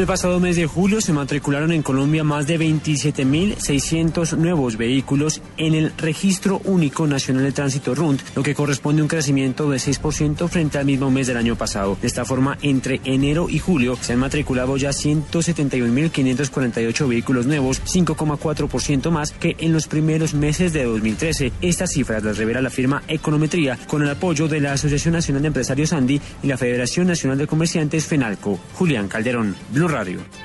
El pasado mes de julio se matricularon en Colombia más de 27.600 nuevos vehículos en el Registro Único Nacional de Tránsito RUNT, lo que corresponde a un crecimiento de 6% frente al mismo mes del año pasado. De esta forma, entre enero y julio se han matriculado ya 171.548 vehículos nuevos, 5,4% más que en los primeros meses de 2013. Estas cifras las revela la firma Econometría con el apoyo de la Asociación Nacional de Empresarios Andy y la Federación Nacional de Comerciantes FENALCO. Julián Calderón, Radio.